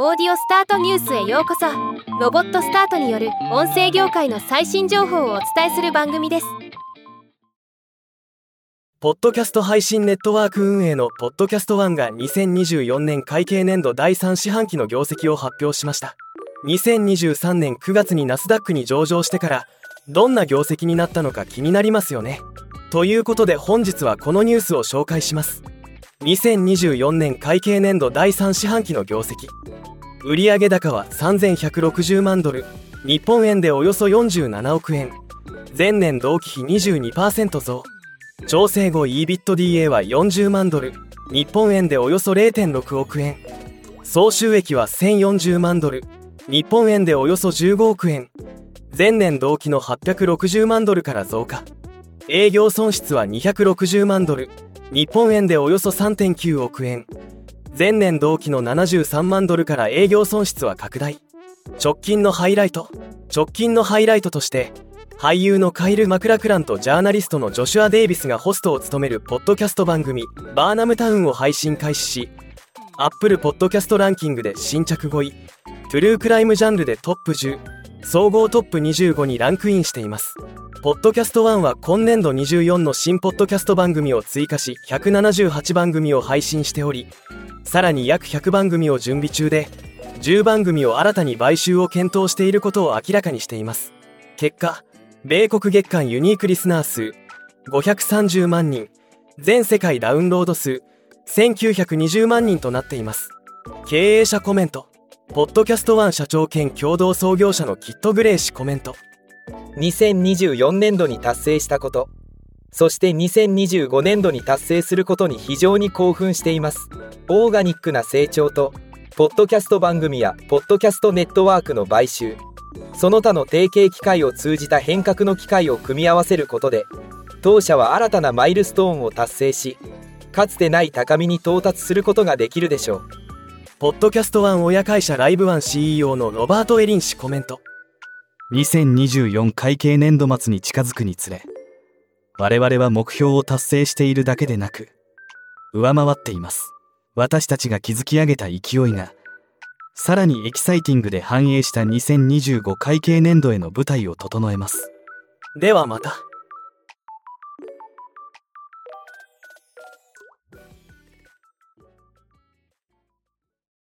オーディオスタートニュースへようこそ。ロボットスタートによる音声業界の最新情報をお伝えする番組です。ポッドキャスト配信ネットワーク運営のポッドキャスト1が2024年会計年度第3四半期の業績を発表しました。2023年9月にナスダックに上場してからどんな業績になったのか気になりますよね。ということで本日はこのニュースを紹介します。2024年会計年度第3四半期の業績売上高は3160万ドル。日本円でおよそ47億円前年同期比22%増。調整後 EBITDA は40万ドル。日本円でおよそ0.6億円総収益は1040万ドル。日本円でおよそ15億円前年同期の860万ドルから増加。営業損失は260万ドル。日本円でおよそ3.9億円。前年同期の73万ドルから営業損失は拡大。直近のハイライト直近のハイライトとして俳優のカイル・マクラクランとジャーナリストのジョシュア・デイビスがホストを務めるポッドキャスト番組「バーナムタウン」を配信開始しアップルポッドキャストランキングで新着5位。トゥルークライムジャンルでトップ10総合トップ25にランクインしています。ポッドキャスト1は今年度24の新ポッドキャスト番組を追加し178番組を配信しておりさらに約100番組を準備中で10番組を新たに買収を検討していることを明らかにしています。結果米国月間ユニークリスナー数530万人全世界ダウンロード数1920万人となっています。経営者コメントポッドキャスト1社長兼共同創業者のキット・グレイ氏コメント。2024年度に達成したこと。そして2025年度に達成することに非常に興奮しています。オーガニックな成長とポッドキャスト番組やポッドキャストネットワークの買収。その他の提携機会を通じた変革の機会を組み合わせることで当社は新たなマイルストーンを達成しかつてない高みに到達することができるでしょう。ポッドキャストワン親会社ライブワン CEO のロバート・エリン氏コメント。2024会計年度末に近づくにつれ、我々は目標を達成しているだけでなく、上回っています。私たちが築き上げた勢いが、さらにエキサイティングで繁栄した2025会計年度への舞台を整えます。ではまた。